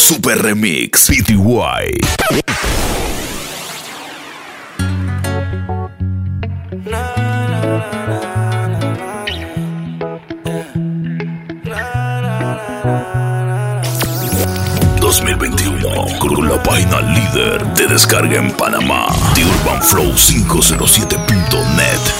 Super Remix PTY. ...2021... Con la página líder de descarga en Panamá... ...The Urban Flow 507.net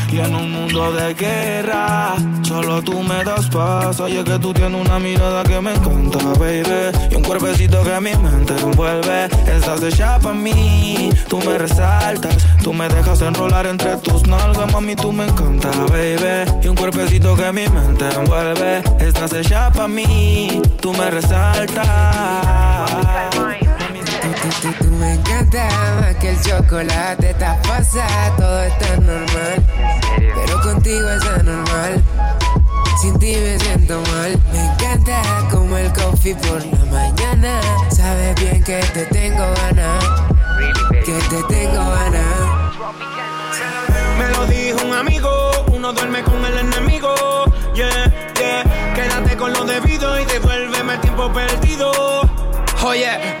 Y en un mundo de guerra, solo tú me das paz. Oye, que tú tienes una mirada que me encanta, baby. Y un cuerpecito que mi mente envuelve. Estás hecha para mí, tú me resaltas. Tú me dejas enrolar entre tus nalgas, mami, tú me encanta, baby. Y un cuerpecito que mi mente envuelve. Estás hecha para mí, tú me resaltas. Tú, tú, tú me encanta más que el chocolate, estás pasa, todo está normal. Pero contigo es anormal. Sin ti me siento mal. Me encanta como el coffee por la mañana. Sabes bien que te tengo ganas. Que te tengo ganas. Me lo dijo un amigo, uno duerme con el enemigo. Yeah, yeah. Quédate con lo debido y devuélveme el tiempo perdido. Oye, tú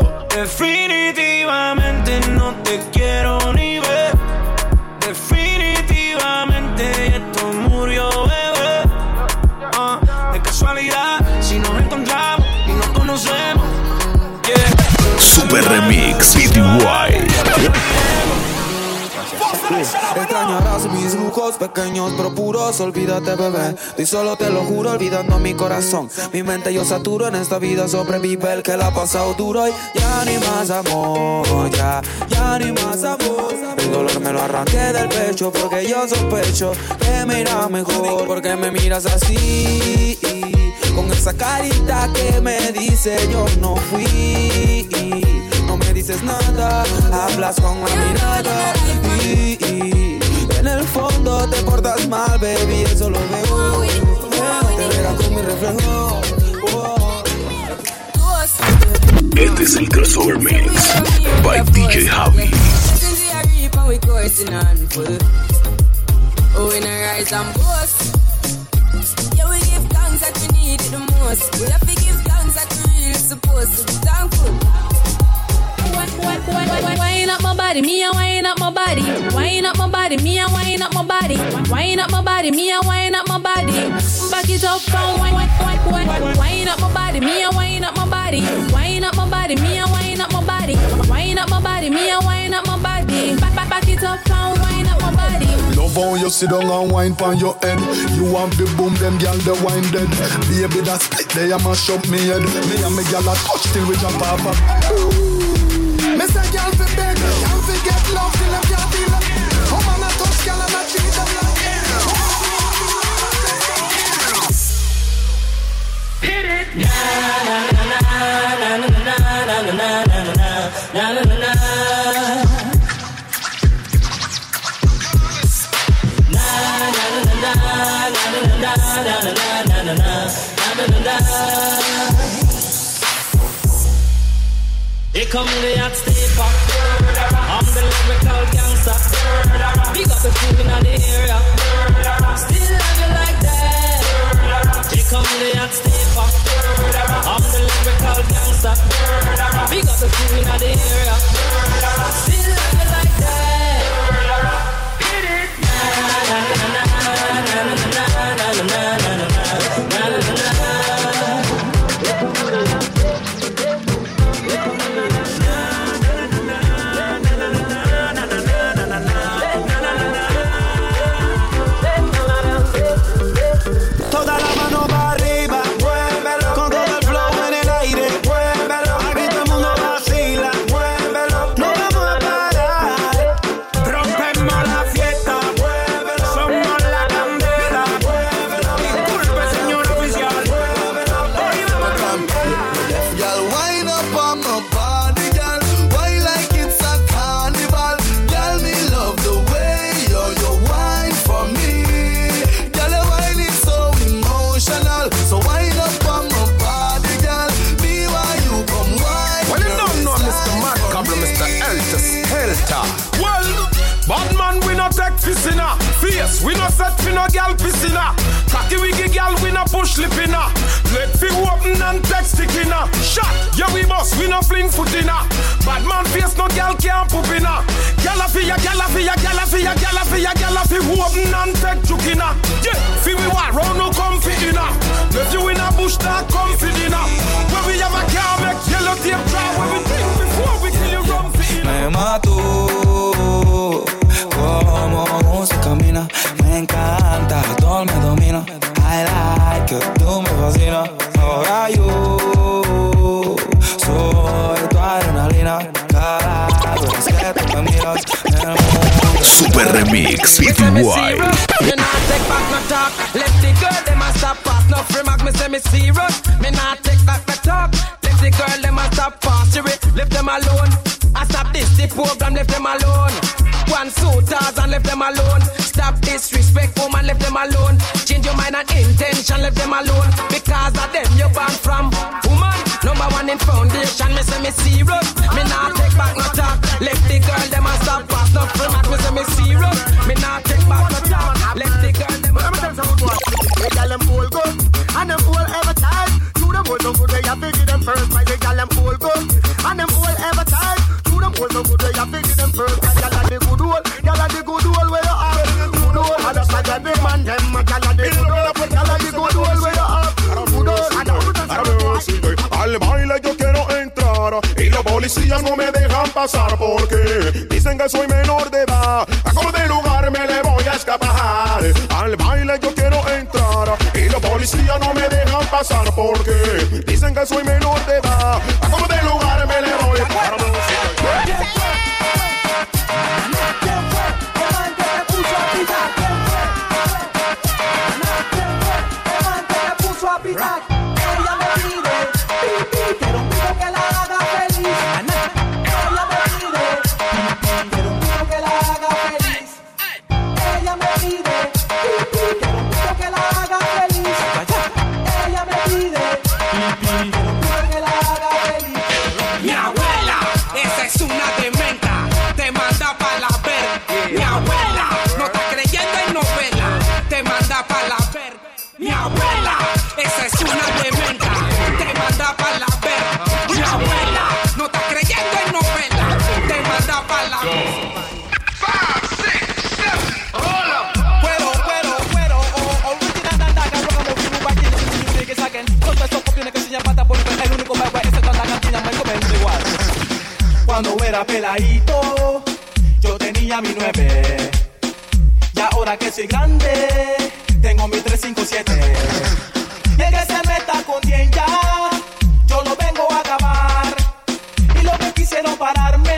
Definitivamente no te quiero ni ver. Definitivamente esto murió, bebé. Ah, de casualidad, si nos encontramos y nos conocemos. Yeah. Super Remix PTY. Extrañarás mis lujos pequeños pero puros, olvídate bebé. Y solo te lo juro, olvidando mi corazón. Mi mente yo saturo en esta vida, sobrevive el que la ha pasado duro. Y ya ni más amor, ya, ya ni más amor. El dolor me lo arranqué del pecho porque yo sospecho que me irá mejor. Porque me miras así, con esa carita que me dice yo no fui. No me dices nada, hablas con la mirada y, y en el fondo te portas mal, baby, eso lo veo. Te verás con mi reflejo. Oh. Este es el crossover mix by DJ Javi. Since we are reap and we coursing on full. Oh, in a rise and boast. Yeah, we give thanks that we need it the most. We have to give thanks that we really supposed to be thankful. Wine up my body, me a wine up my body. Wine up my body, me a wine up my body. Wine up my body, me a wine up my body. Back it up and wine, wine, wine, wine. Wine up my body, me a wine up my body. Wine up my body, me a wine up my body. Wine up my body, me a wine up my body. Back, back, back it up and wine up my body. Love how you sit down and wine pon your head. You want the boom, them gyal the wine dead. Baby that split they a mash up me head. Me and me gyal a touch till we jump off. Me say gyal fi beg, gyal fi get love till them can't feel it. Oh man a touch gyal and a treat them like Here come the so cool the area. Still like that. Come in the hot stepper. I'm the lyrical. We got the the area. Still love gal piscina. Cocky wiggy gal, we no push lip inna. Let fi open and text stick inna. Shot, yeah we boss, we no fling foot inna. Bad man face no gal can't poop inna. Gal a fi ya, gal a fi ya, gal a fi ya, gal a fi ya, gal a fi open and take juke. Yeah, fi we war round no comfy inna. Left you in a bush that comfy inna. Where we have a car make yellow tape dry. Where we think before we kill you rum fi inna. PTY. You not take back no talk. Let the girl them a stop pass. No remark me say me serious. Me not take back no talk. Let the girl them a stop pass. Leave them alone. I stop this the program. Leave them alone. One suitors and left them alone. Stop disrespect, woman, left them alone. Change your mind and intention, left them alone. Because of them you born from. Woman, number one in foundation. Me say me serious. Me not take back no talk. Left the girl stop pass. No me say me serious. Me not take back no talk. Left the girl them a stop pass. They gal them all good, and them all ever tired. To them all no good, they have to give them first. Why they gal them all good, and them all ever tired. To them all no good, they have to give them first. Why gal are the good old, gal are the good old where you are. Good old, and just like every man them, gal are the good old, gal are the good old where you are. Good old, and Al baile yo quiero entrar y los policías no me dejan pasar porque dicen que soy menor de edad. A como de lugar me le voy a escapar. Al baile yo quiero entrar y los policías no me dejan pasar porque dicen que soy menor de edad. Era peladito, yo tenía mi nueve. Y ahora que soy grande, tengo mi 357. Y el que se meta con 10 ya, yo lo vengo a acabar. Y lo que quisieron pararme,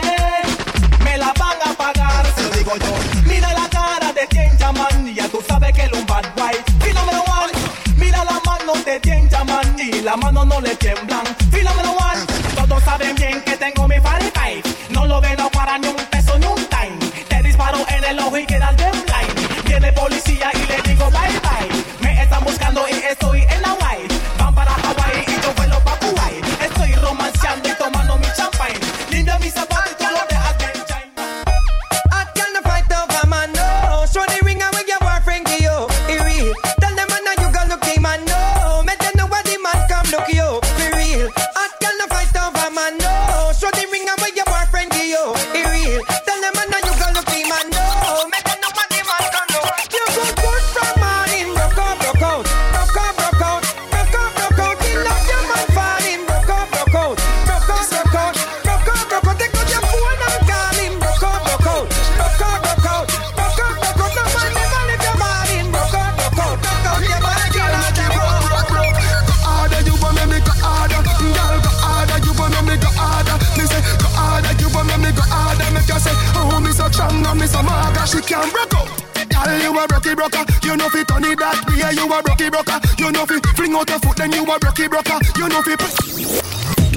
me la van a pagar. Se lo digo yo. Mira la cara de quien llaman y ya tú sabes que es un bad boy. Fenómeno one. Mira la mano de quien llaman y la mano no le tiemblan. Fenómeno one. Todos saben bien que tengo mi 45. Way. You a rocky broker, you know fi fling out your foot, then you a rocky broker, you know fi.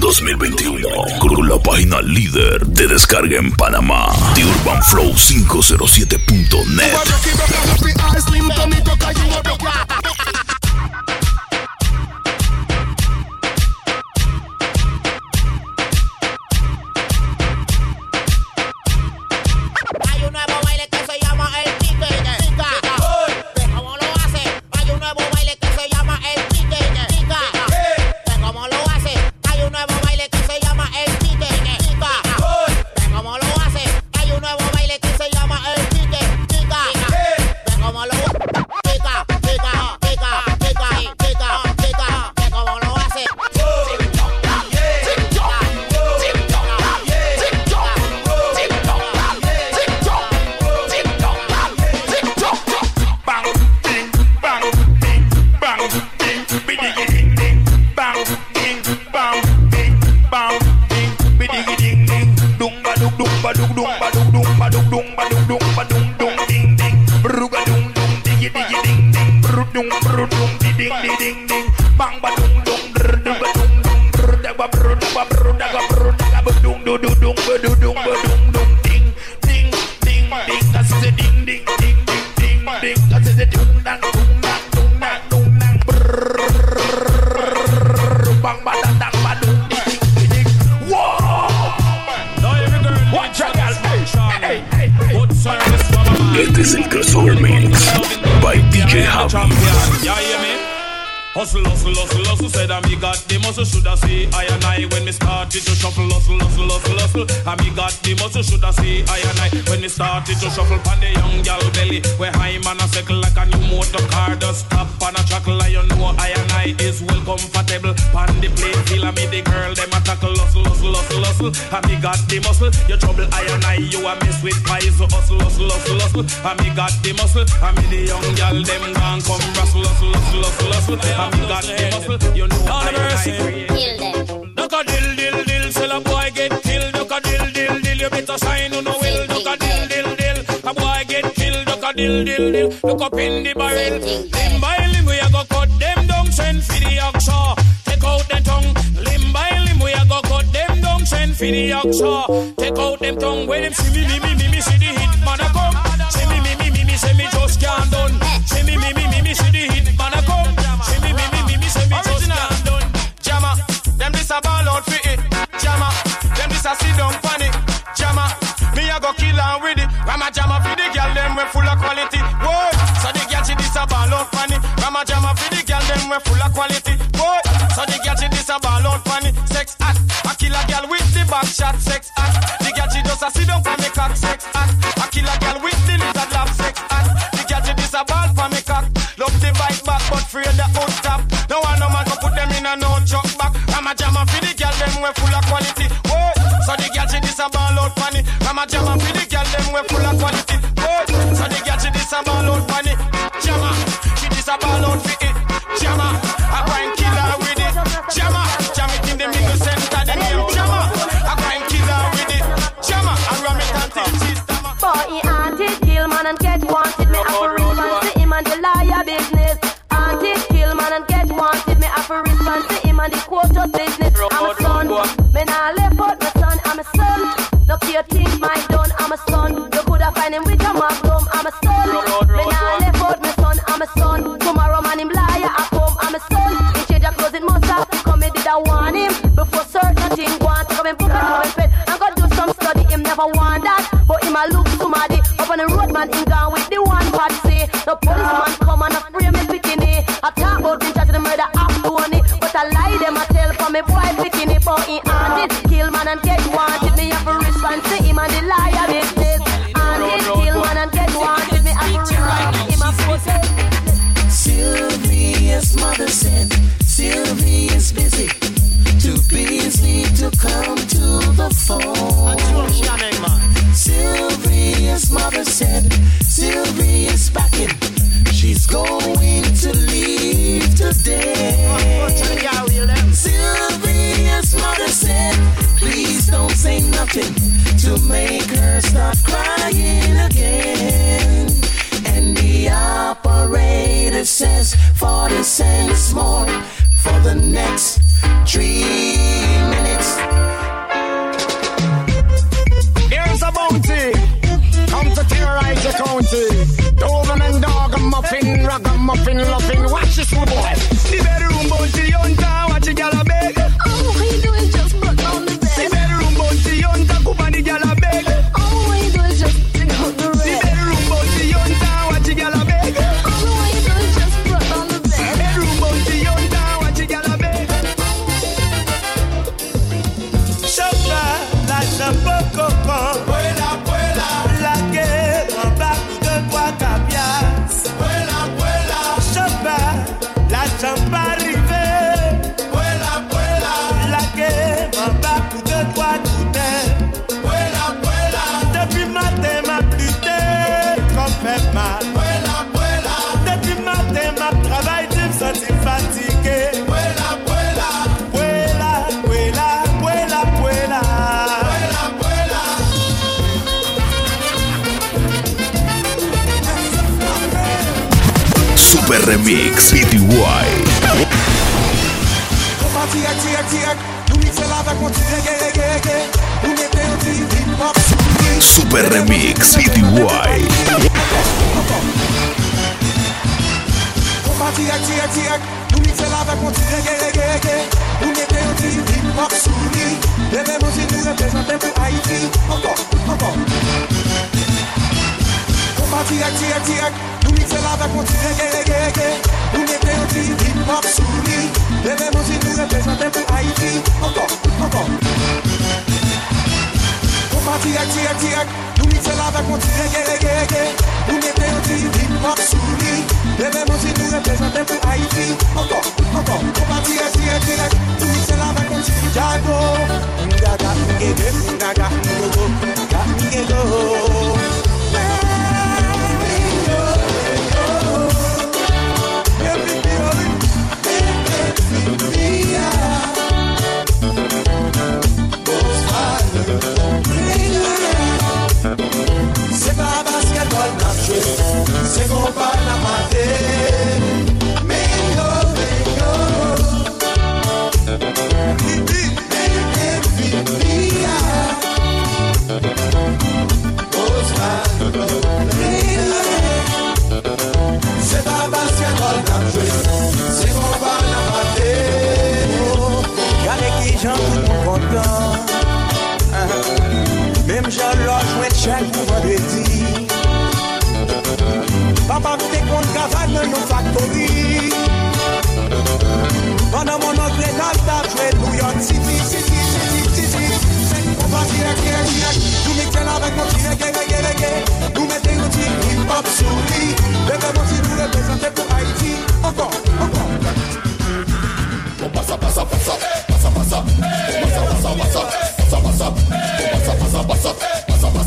2021 con la página líder de descarga en Panamá, The Urban Flow 507.net. hustle, hustle. I me got the muscle, shoulda see I and I when me started to shuffle pan the young gal belly. Where high man a cycle like a new motor car, just stop on a chuckle, like you know I and I is well comfortable. Pan the plate, feel I me the girl, them a tackle, hustle, hustle, hustle, hustle. I me got the muscle, you trouble I and I, you a mess with pies, so hustle, hustle, hustle, hustle. I me got the muscle, I me the young gal, them gone come rustle, hustle, hustle, hustle, hustle. I me got the muscle, you know I and I. Kill them. Dill dill dill, look up in the barrel. Limb by limb we a go cut them down, send for the oxa. Take out the tongue. Limb by limb we a go cut them down, send for the oxa. Take out them tongue. When them see me me me me me see the hit man a come. See me me me me me say me just can't done. See me me me me me see the hit man a come. See me me me me me say me just can't done. Jammer, them this a ball out for we full of quality. Whoa, so the girl she this a ball out funny. Rama jammer for the girl them we full of quality. Whoa, so the girl she this a ball out funny. Sex act, I kill a girl with the back shot. Sex act, the girl she just a sit down for me cock. Sex act, I kill a girl with the lizard laugh. Sex act, the girl she this a ball for me cock. Love the bike back but fear the out top. No one no man can put them in a no chuck back. Rama jammer for the girl them we full of quality. Whoa, so the girl she this a ball out funny. Rama jammer for the girl them we full of man. Him gone nothing to make her stop crying again. And the operator says 40 cents more for the next Remix PTY. Super Remix PTY. Parti acti acti Se la va konti rege rege rege Ou mette yon ti hip hop sou li Deve mouzi nou reprezenten pou Haiti Ankon, ankon Kompa direk, direk, direk Nou mite la va konti rege rege rege Ou mette yon ti hip hop sou li Deve mouzi nou reprezenten pou Haiti Ankon, ankon Kompa direk, direk, direk Nou mite la va konti bagay nou vrededi Papa nou te kon kavad nan nou faktori Panan moun angle nan tap jwe nou yon Siti, siti, siti, siti Sen pou pa direk, direk, direk Nou mikten avèk nou ti rege, rege, rege Nou mette nou ti hip-hop sou li Bebe nou ti nou represente pou Haiti Ankon, ankon passa, passa, passa, passa, passa, bon, passa, passa, passa, passa, passa, bon, passa, passa, passa,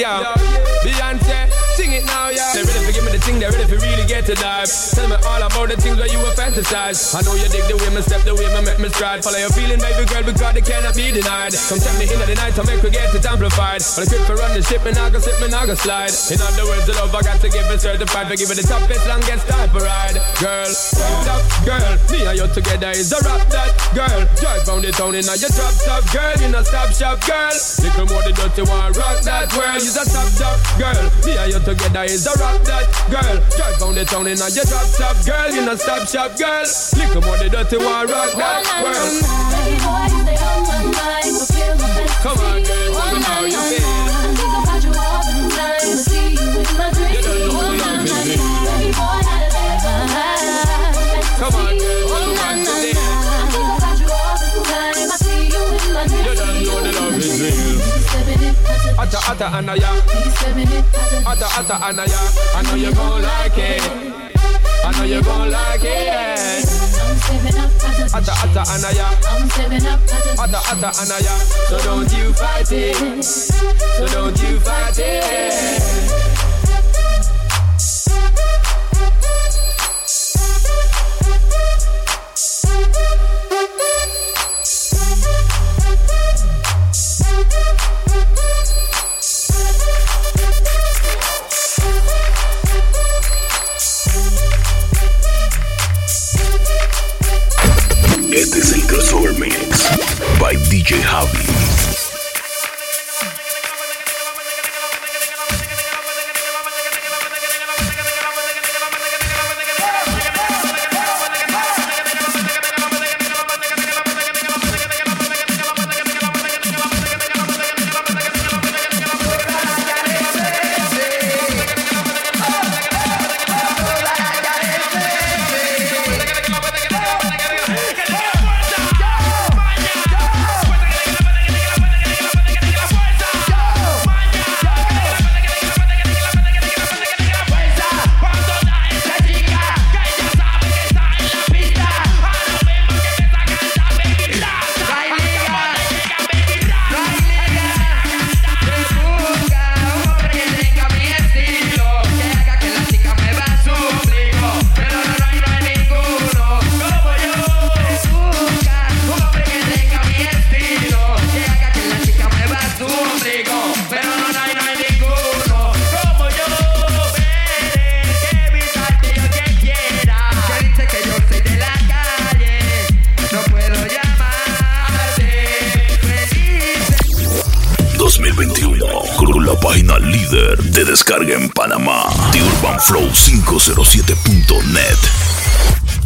yeah. Beyonce, sing it now yeah. They ready to give me the thing, they ready to really get to dive. Tell me all about the things that you fantasize. I know you dig the way me step, the way me make me stride. Follow your feeling, baby girl, because they cannot be denied. Come tell me in the night to make we get it amplified. When I quit for run the ship, and I go slip, and I go slide. In other words, the love I got to give it certified. For give it the toughest, longest type of ride. Girl, top girl, me and you together is a rap that girl. Drive round the town in a your drop top girl, you know stop shop girl. Little more than the dirty one, rock that world. You's a top top girl. Me and you together is a rock that girl. Drive round the town in a your drop top girl, you know stop shop girl. Little more the dirty one, rock that world. Come on, girl, tell me how you feel. You don't know the love is real. Come on, girl, tell me what to do. You don't know the love is real. Atta atta anaya, atta atta anaya. I know you gon' like it. I know you gon' like it. Atta atta anaya, atta atta anaya. So don't you fight it. So don't you fight it. Crossover mix by DJ Javi. Deporte.net.